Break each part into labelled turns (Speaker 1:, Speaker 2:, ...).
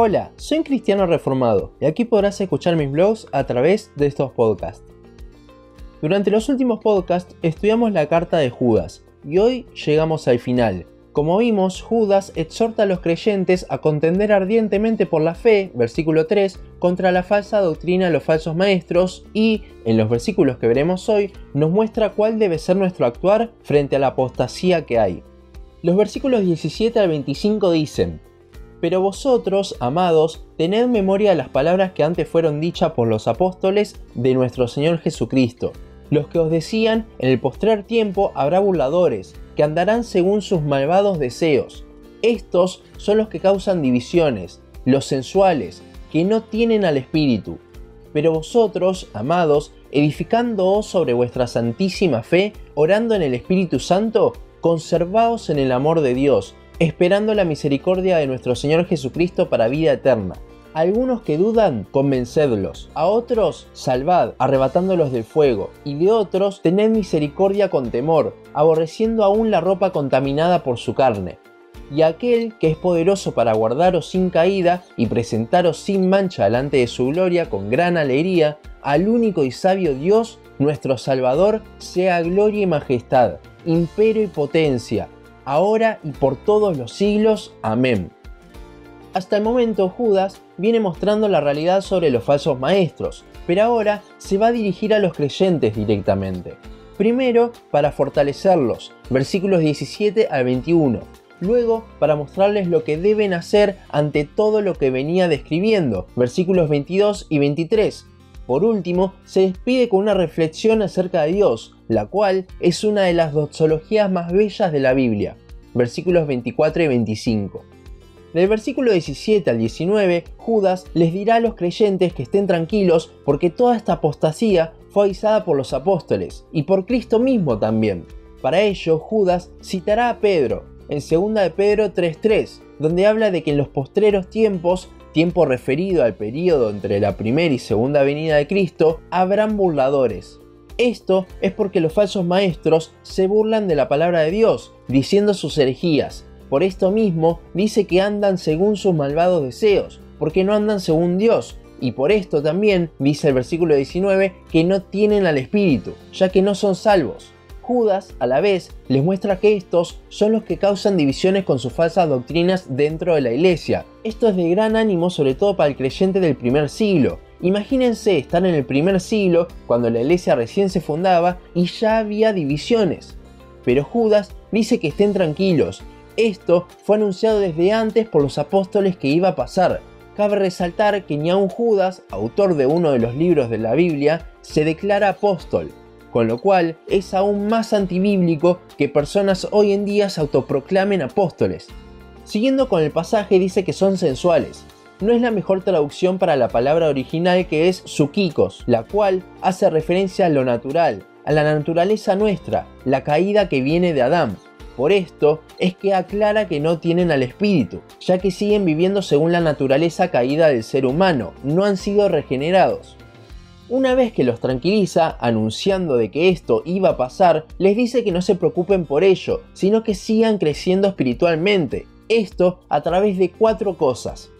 Speaker 1: Hola, soy cristiano reformado y aquí podrás escuchar mis blogs a través de estos podcasts. Durante los últimos podcasts estudiamos la carta de Judas y hoy llegamos al final. Como vimos, Judas exhorta a los creyentes a contender ardientemente por la fe, versículo 3, contra la falsa doctrina de los falsos maestros y, en los versículos que veremos hoy, nos muestra cuál debe ser nuestro actuar frente a la apostasía que hay. Los versículos 17 al 25 dicen, pero vosotros, amados, tened memoria de las palabras que antes fueron dichas por los apóstoles de nuestro Señor Jesucristo, los que os decían, en el postrer tiempo habrá burladores, que andarán según sus malvados deseos. Estos son los que causan divisiones, los sensuales, que no tienen al Espíritu. Pero vosotros, amados, edificándoos sobre vuestra santísima fe, orando en el Espíritu Santo, conservaos en el amor de Dios, esperando la misericordia de nuestro Señor Jesucristo para vida eterna. A algunos que dudan, convencedlos. A otros, salvad, arrebatándolos del fuego. Y de otros, tened misericordia con temor, aborreciendo aún la ropa contaminada por su carne. Y aquel que es poderoso para guardaros sin caída y presentaros sin mancha delante de su gloria con gran alegría, al único y sabio Dios, nuestro Salvador, sea gloria y majestad, imperio y potencia, ahora y por todos los siglos. Amén. Hasta el momento Judas viene mostrando la realidad sobre los falsos maestros, pero ahora se va a dirigir a los creyentes directamente. Primero para fortalecerlos, versículos 17 al 21. Luego para mostrarles lo que deben hacer ante todo lo que venía describiendo, versículos 22 y 23. Por último, se despide con una reflexión acerca de Dios, la cual es una de las doxologías más bellas de la Biblia, versículos 24 y 25. Del versículo 17 al 19, Judas les dirá a los creyentes que estén tranquilos porque toda esta apostasía fue avisada por los apóstoles y por Cristo mismo también. Para ello, Judas citará a Pedro en 2 de Pedro 3.3, donde habla de que en los postreros tiempos, tiempo referido al periodo entre la primera y segunda venida de Cristo, habrán burladores, esto es porque los falsos maestros se burlan de la palabra de Dios, diciendo sus herejías. Por esto mismo dice que andan según sus malvados deseos, porque no andan según Dios. Y por esto también dice el versículo 19 que no tienen al Espíritu, ya que no son salvos. Judas, a la vez, les muestra que estos son los que causan divisiones con sus falsas doctrinas dentro de la iglesia. Esto es de gran ánimo sobre todo para el creyente del primer siglo, Imagínense estar en el primer siglo, cuando la iglesia recién se fundaba y ya había divisiones. Pero Judas dice que estén tranquilos. Esto fue anunciado desde antes por los apóstoles que iba a pasar. Cabe resaltar que ni aun Judas, autor de uno de los libros de la Biblia, se declara apóstol, con lo cual es aún más antibíblico que personas hoy en día se autoproclamen apóstoles. Siguiendo con el pasaje dice que son sensuales, no es la mejor traducción para la palabra original que es sukikos, la cual hace referencia a lo natural, a la naturaleza nuestra, la caída que viene de Adán. Por esto es que aclara que no tienen al espíritu, ya que siguen viviendo según la naturaleza caída del ser humano, no han sido regenerados. Una vez que los tranquiliza, anunciando de que esto iba a pasar, les dice que no se preocupen por ello, sino que sigan creciendo espiritualmente. Esto a través de cuatro cosas.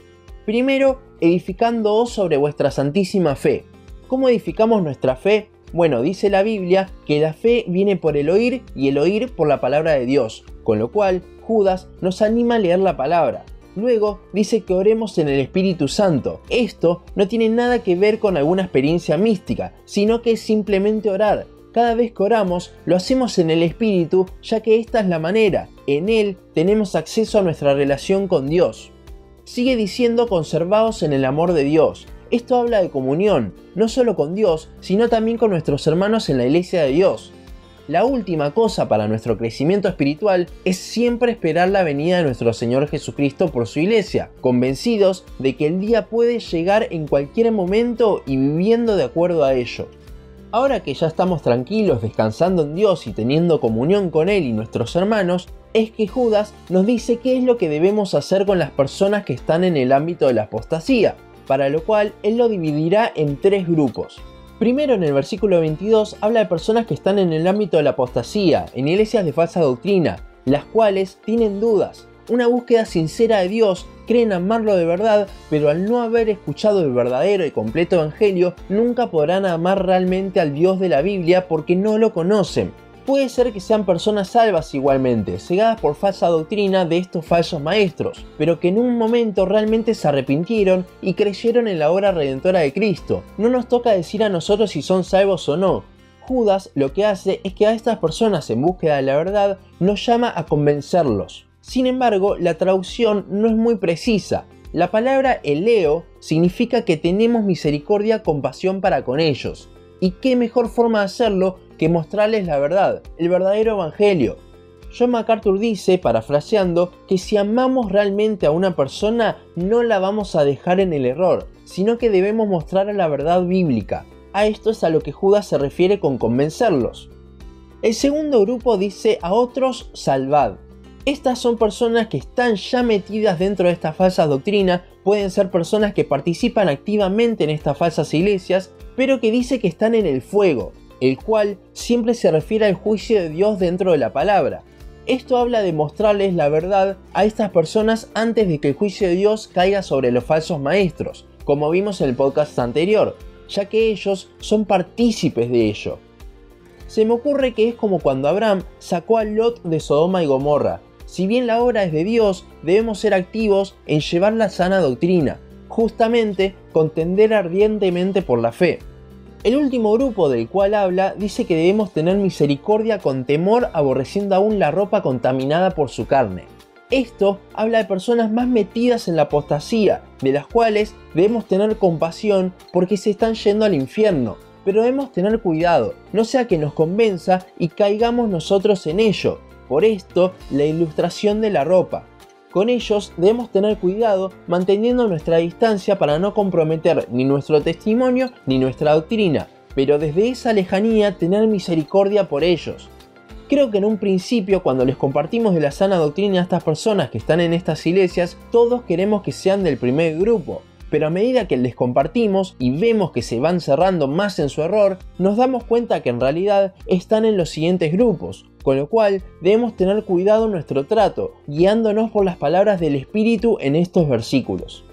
Speaker 1: Primero, edificándoos sobre vuestra santísima fe. ¿Cómo edificamos nuestra fe? Bueno, dice la Biblia que la fe viene por el oír y el oír por la palabra de Dios, con lo cual Judas nos anima a leer la palabra. Luego dice que oremos en el Espíritu Santo. Esto no tiene nada que ver con alguna experiencia mística, sino que es simplemente orar. Cada vez que oramos, lo hacemos en el Espíritu, ya que esta es la manera. En Él tenemos acceso a nuestra relación con Dios sigue diciendo conservados en el amor de Dios. Esto habla de comunión, no solo con Dios, sino también con nuestros hermanos en la iglesia de Dios. La última cosa para nuestro crecimiento espiritual es siempre esperar la venida de nuestro Señor Jesucristo por su iglesia, convencidos de que el día puede llegar en cualquier momento y viviendo de acuerdo a ello. Ahora que ya estamos tranquilos descansando en Dios y teniendo comunión con Él y nuestros hermanos, es que Judas nos dice qué es lo que debemos hacer con las personas que están en el ámbito de la apostasía, para lo cual él lo dividirá en tres grupos. Primero en el versículo 22 habla de personas que están en el ámbito de la apostasía, en iglesias de falsa doctrina, las cuales tienen dudas. una búsqueda sincera de Dios, creen amarlo de verdad, pero al no haber escuchado el verdadero y completo Evangelio, nunca podrán amar realmente al Dios de la Biblia porque no lo conocen. Puede ser que sean personas salvas igualmente, cegadas por falsa doctrina de estos falsos maestros, pero que en un momento realmente se arrepintieron y creyeron en la obra redentora de Cristo. No nos toca decir a nosotros si son salvos o no, Judas lo que hace es que a estas personas en búsqueda de la verdad nos llama a convencerlos. Sin embargo, la traducción no es muy precisa. La palabra eleo significa que tenemos misericordia, compasión para con ellos. ¿Y qué mejor forma de hacerlo que mostrarles la verdad, el verdadero evangelio? John MacArthur dice, parafraseando, que si amamos realmente a una persona no la vamos a dejar en el error, sino que debemos mostrar la verdad bíblica. A esto es a lo que Judas se refiere con convencerlos. El segundo grupo dice a otros salvad. Estas son personas que están ya metidas dentro de esta falsa doctrina, pueden ser personas que participan activamente en estas falsas iglesias, pero que dice que están en el fuego, el cual siempre se refiere al juicio de Dios dentro de la palabra. Esto habla de mostrarles la verdad a estas personas antes de que el juicio de Dios caiga sobre los falsos maestros, como vimos en el podcast anterior, ya que ellos son partícipes de ello. Se me ocurre que es como cuando Abraham sacó a Lot de Sodoma y Gomorra. Si bien la obra es de Dios, debemos ser activos en llevar la sana doctrina, justamente contender ardientemente por la fe. El último grupo del cual habla dice que debemos tener misericordia con temor, aborreciendo aún la ropa contaminada por su carne. Esto habla de personas más metidas en la apostasía, de las cuales debemos tener compasión porque se están yendo al infierno. Pero debemos tener cuidado, no sea que nos convenza y caigamos nosotros en ello. Por esto, la ilustración de la ropa. Con ellos debemos tener cuidado manteniendo nuestra distancia para no comprometer ni nuestro testimonio ni nuestra doctrina, pero desde esa lejanía tener misericordia por ellos. Creo que en un principio, cuando les compartimos de la sana doctrina a estas personas que están en estas iglesias, todos queremos que sean del primer grupo. Pero a medida que les compartimos y vemos que se van cerrando más en su error, nos damos cuenta que en realidad están en los siguientes grupos, con lo cual debemos tener cuidado en nuestro trato, guiándonos por las palabras del Espíritu en estos versículos.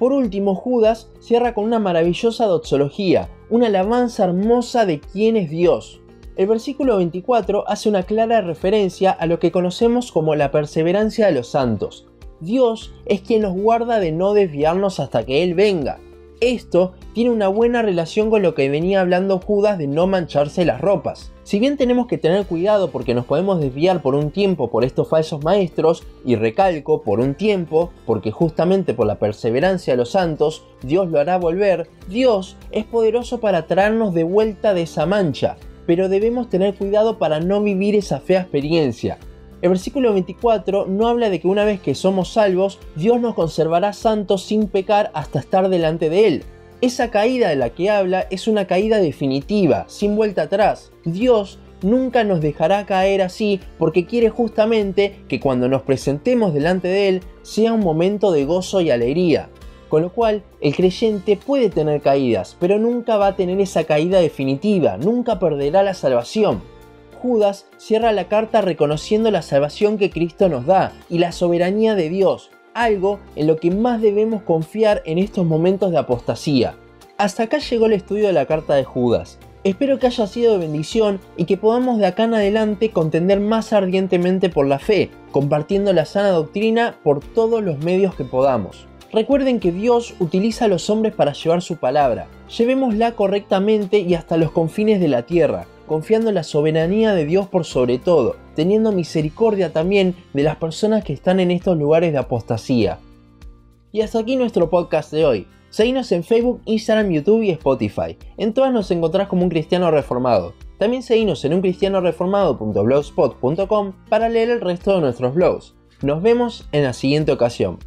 Speaker 1: Por último, Judas cierra con una maravillosa doxología, una alabanza hermosa de quién es Dios, el versículo 24 hace una clara referencia a lo que conocemos como la perseverancia de los santos. Dios es quien nos guarda de no desviarnos hasta que Él venga. Esto tiene una buena relación con lo que venía hablando Judas de no mancharse las ropas. Si bien tenemos que tener cuidado porque nos podemos desviar por un tiempo por estos falsos maestros, y recalco por un tiempo, porque justamente por la perseverancia de los santos, Dios lo hará volver, Dios es poderoso para traernos de vuelta de esa mancha, pero debemos tener cuidado para no vivir esa fea experiencia. El versículo 24 no habla de que una vez que somos salvos, Dios nos conservará santos sin pecar hasta estar delante de Él. Esa caída de la que habla es una caída definitiva, sin vuelta atrás. Dios nunca nos dejará caer así porque quiere justamente que cuando nos presentemos delante de Él sea un momento de gozo y alegría. Con lo cual, el creyente puede tener caídas, pero nunca va a tener esa caída definitiva, nunca perderá la salvación. Judas cierra la carta reconociendo la salvación que Cristo nos da y la soberanía de Dios, algo en lo que más debemos confiar en estos momentos de apostasía. Hasta acá llegó el estudio de la carta de Judas. Espero que haya sido de bendición y que podamos de acá en adelante contender más ardientemente por la fe, compartiendo la sana doctrina por todos los medios que podamos. Recuerden que Dios utiliza a los hombres para llevar su palabra. Llevémosla correctamente y hasta los confines de la tierra, confiando en la soberanía de Dios por sobre todo, teniendo misericordia también de las personas que están en estos lugares de apostasía. Y hasta aquí nuestro podcast de hoy. Seguinos en Facebook, Instagram, YouTube y Spotify. En todas nos encontrás como un cristiano reformado. También seguinos en uncristianoreformado.blogspot.com para leer el resto de nuestros blogs. Nos vemos en la siguiente ocasión.